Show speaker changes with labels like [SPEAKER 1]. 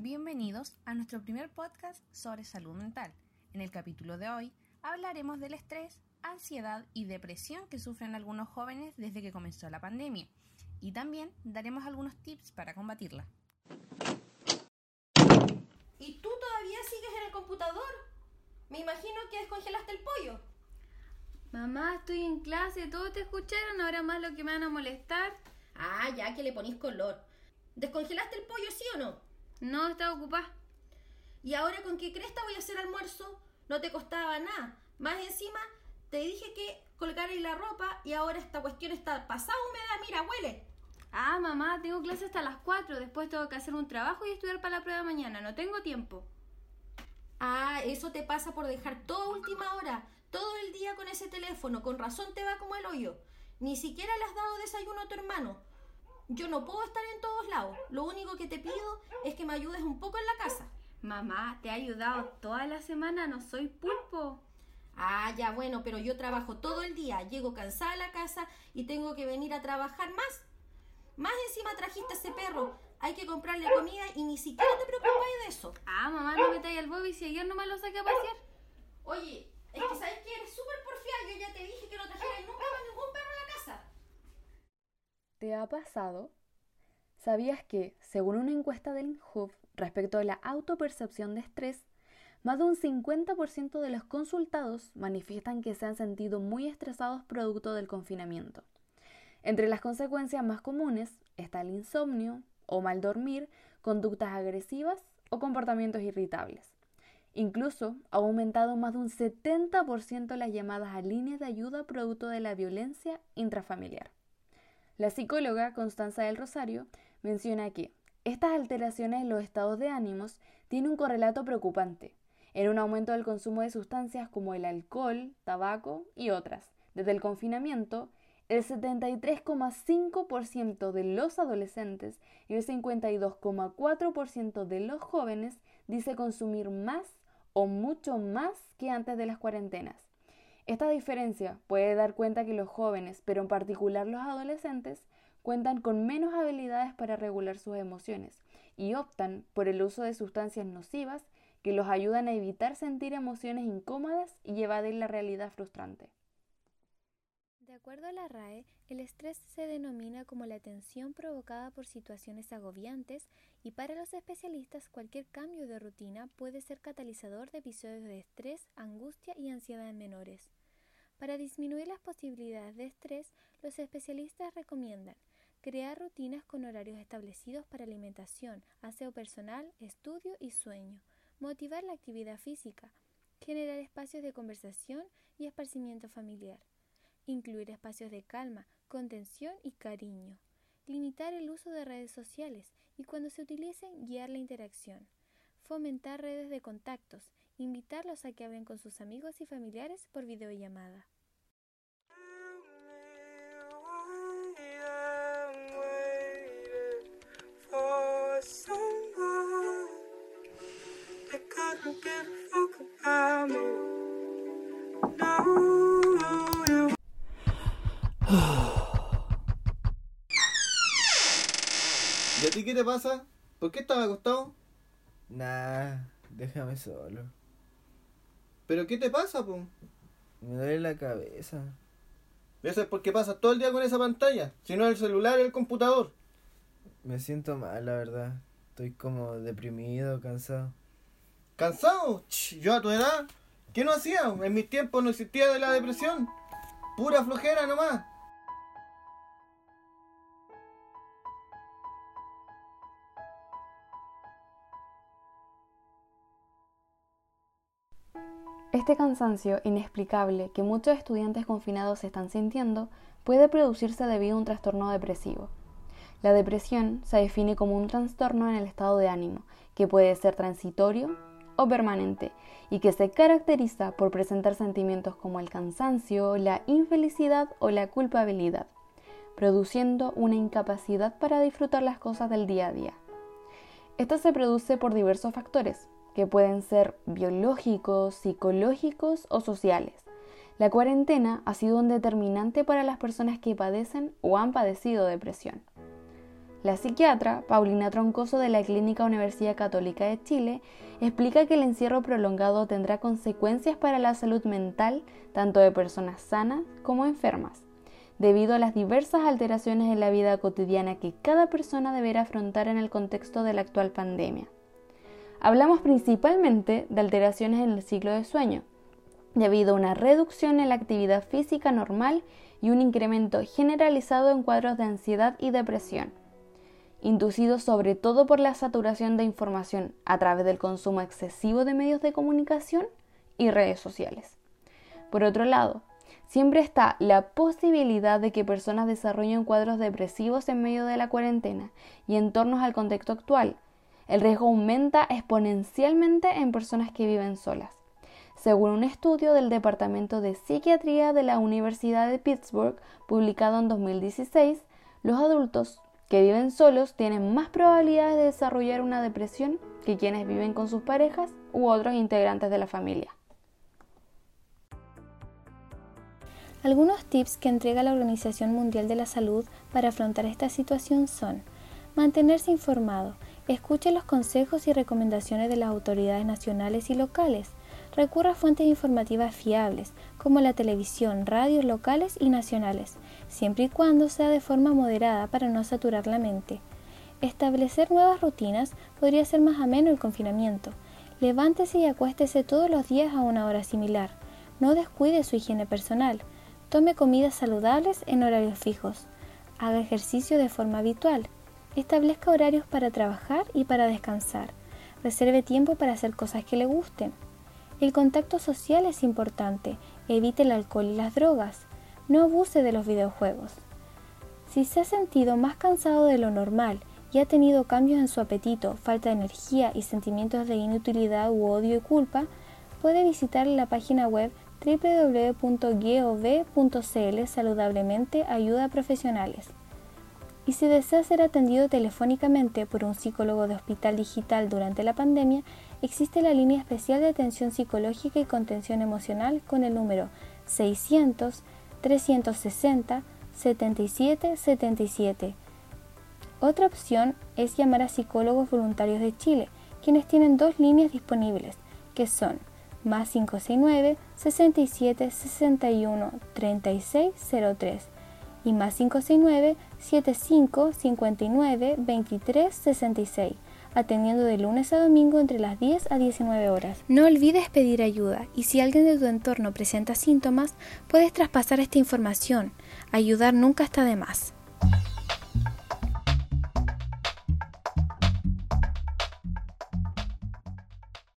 [SPEAKER 1] Bienvenidos a nuestro primer podcast sobre salud mental. En el capítulo de hoy hablaremos del estrés, ansiedad y depresión que sufren algunos jóvenes desde que comenzó la pandemia. Y también daremos algunos tips para combatirla.
[SPEAKER 2] ¿Y tú todavía sigues en el computador? Me imagino que descongelaste el pollo.
[SPEAKER 3] Mamá, estoy en clase, todos te escucharon, ahora más lo que me van a molestar.
[SPEAKER 2] Ah, ya que le ponís color. ¿Descongelaste el pollo, sí o no?
[SPEAKER 3] No, estaba ocupada.
[SPEAKER 2] ¿Y ahora con qué cresta voy a hacer almuerzo? No te costaba nada. Más encima, te dije que colgarais la ropa y ahora esta cuestión está pasada húmeda. Mira, huele.
[SPEAKER 3] Ah, mamá, tengo clase hasta las 4, después tengo que hacer un trabajo y estudiar para la prueba de mañana, no tengo tiempo.
[SPEAKER 2] Ah, eso te pasa por dejar toda última hora, todo el día con ese teléfono, con razón te va como el hoyo. Ni siquiera le has dado desayuno a tu hermano. Yo no puedo estar en todos lados. Lo único que te pido es que me ayudes un poco en la casa.
[SPEAKER 3] Mamá, te he ayudado toda la semana, no soy pulpo.
[SPEAKER 2] Ah, ya bueno, pero yo trabajo todo el día, llego cansada a la casa y tengo que venir a trabajar más. Más encima trajiste a ese perro. Hay que comprarle comida y ni siquiera te preocupáis de eso.
[SPEAKER 3] Ah, mamá, no metáis al Bobby si ayer no me lo saqué a pasear.
[SPEAKER 2] Oye, es que sabes que eres súper porfiada. Yo ya te dije que no trajeras nunca más ningún perro.
[SPEAKER 4] ¿Te ha pasado? ¿Sabías que, según una encuesta del INJUV respecto a la autopercepción de estrés, más de un 50% de los consultados manifiestan que se han sentido muy estresados producto del confinamiento? Entre las consecuencias más comunes está el insomnio o mal dormir, conductas agresivas o comportamientos irritables. Incluso ha aumentado más de un 70% las llamadas a líneas de ayuda producto de la violencia intrafamiliar. La psicóloga Constanza del Rosario menciona que estas alteraciones en los estados de ánimos tienen un correlato preocupante en un aumento del consumo de sustancias como el alcohol, tabaco y otras. Desde el confinamiento, el 73,5% de los adolescentes y el 52,4% de los jóvenes dice consumir más o mucho más que antes de las cuarentenas. Esta diferencia puede dar cuenta que los jóvenes, pero en particular los adolescentes, cuentan con menos habilidades para regular sus emociones y optan por el uso de sustancias nocivas que los ayudan a evitar sentir emociones incómodas y evadir la realidad frustrante.
[SPEAKER 5] De acuerdo a la RAE, el estrés se denomina como la tensión provocada por situaciones agobiantes y para los especialistas cualquier cambio de rutina puede ser catalizador de episodios de estrés, angustia y ansiedad en menores. Para disminuir las posibilidades de estrés, los especialistas recomiendan crear rutinas con horarios establecidos para alimentación, aseo personal, estudio y sueño, motivar la actividad física, generar espacios de conversación y esparcimiento familiar incluir espacios de calma, contención y cariño, limitar el uso de redes sociales y cuando se utilicen guiar la interacción, fomentar redes de contactos, invitarlos a que hablen con sus amigos y familiares por videollamada.
[SPEAKER 6] ¿Y a ti qué te pasa? ¿Por qué estás acostado?
[SPEAKER 7] Nah, déjame solo.
[SPEAKER 6] ¿Pero qué te pasa, po?
[SPEAKER 7] Me duele la cabeza.
[SPEAKER 6] Eso es porque pasas todo el día con esa pantalla. Si no el celular, el computador.
[SPEAKER 7] Me siento mal, la verdad. Estoy como deprimido, cansado.
[SPEAKER 6] ¿Cansado? Yo a tu edad, ¿qué no hacía? En mis tiempos no existía de la depresión. Pura flojera nomás.
[SPEAKER 4] Este cansancio inexplicable que muchos estudiantes confinados están sintiendo puede producirse debido a un trastorno depresivo. La depresión se define como un trastorno en el estado de ánimo, que puede ser transitorio o permanente, y que se caracteriza por presentar sentimientos como el cansancio, la infelicidad o la culpabilidad, produciendo una incapacidad para disfrutar las cosas del día a día. Esto se produce por diversos factores, que pueden ser biológicos, psicológicos o sociales. La cuarentena ha sido un determinante para las personas que padecen o han padecido depresión. La psiquiatra Paulina Troncoso de la Clínica Universidad Católica de Chile explica que el encierro prolongado tendrá consecuencias para la salud mental tanto de personas sanas como enfermas, debido a las diversas alteraciones en la vida cotidiana que cada persona deberá afrontar en el contexto de la actual pandemia. Hablamos principalmente de alteraciones en el ciclo de sueño, debido a una reducción en la actividad física normal y un incremento generalizado en cuadros de ansiedad y depresión, inducidos sobre todo por la saturación de información a través del consumo excesivo de medios de comunicación y redes sociales. Por otro lado, siempre está la posibilidad de que personas desarrollen cuadros depresivos en medio de la cuarentena y en torno al contexto actual. El riesgo aumenta exponencialmente en personas que viven solas. Según un estudio del Departamento de Psiquiatría de la Universidad de Pittsburgh, publicado en 2016, los adultos que viven solos tienen más probabilidades de desarrollar una depresión que quienes viven con sus parejas u otros integrantes de la familia.
[SPEAKER 5] Algunos tips que entrega la Organización Mundial de la Salud para afrontar esta situación son mantenerse informado, escuche los consejos y recomendaciones de las autoridades nacionales y locales, recurra a fuentes informativas fiables, como la televisión, radios locales y nacionales, siempre y cuando sea de forma moderada para no saturar la mente. Establecer nuevas rutinas podría ser más ameno el confinamiento. Levántese y acuéstese todos los días a una hora similar. No descuide su higiene personal. Tome comidas saludables en horarios fijos. Haga ejercicio de forma habitual. Establezca horarios para trabajar y para descansar. Reserve tiempo para hacer cosas que le gusten. El contacto social es importante. Evite el alcohol y las drogas. No abuse de los videojuegos. Si se ha sentido más cansado de lo normal y ha tenido cambios en su apetito, falta de energía y sentimientos de inutilidad u odio y culpa, puede visitar la página web www.gov.cl saludablemente ayuda a profesionales. Y si desea ser atendido telefónicamente por un psicólogo de hospital digital durante la pandemia, existe la línea especial de atención psicológica y contención emocional con el número 600 360 77 77. Otra opción es llamar a psicólogos voluntarios de Chile, quienes tienen dos líneas disponibles, que son más 569 67 61 36 03 y más 569 75 59 23 66 atendiendo de lunes a domingo entre las 10 a 19 horas. No olvides pedir ayuda y si alguien de tu entorno presenta síntomas, puedes traspasar esta información. Ayudar nunca está de más.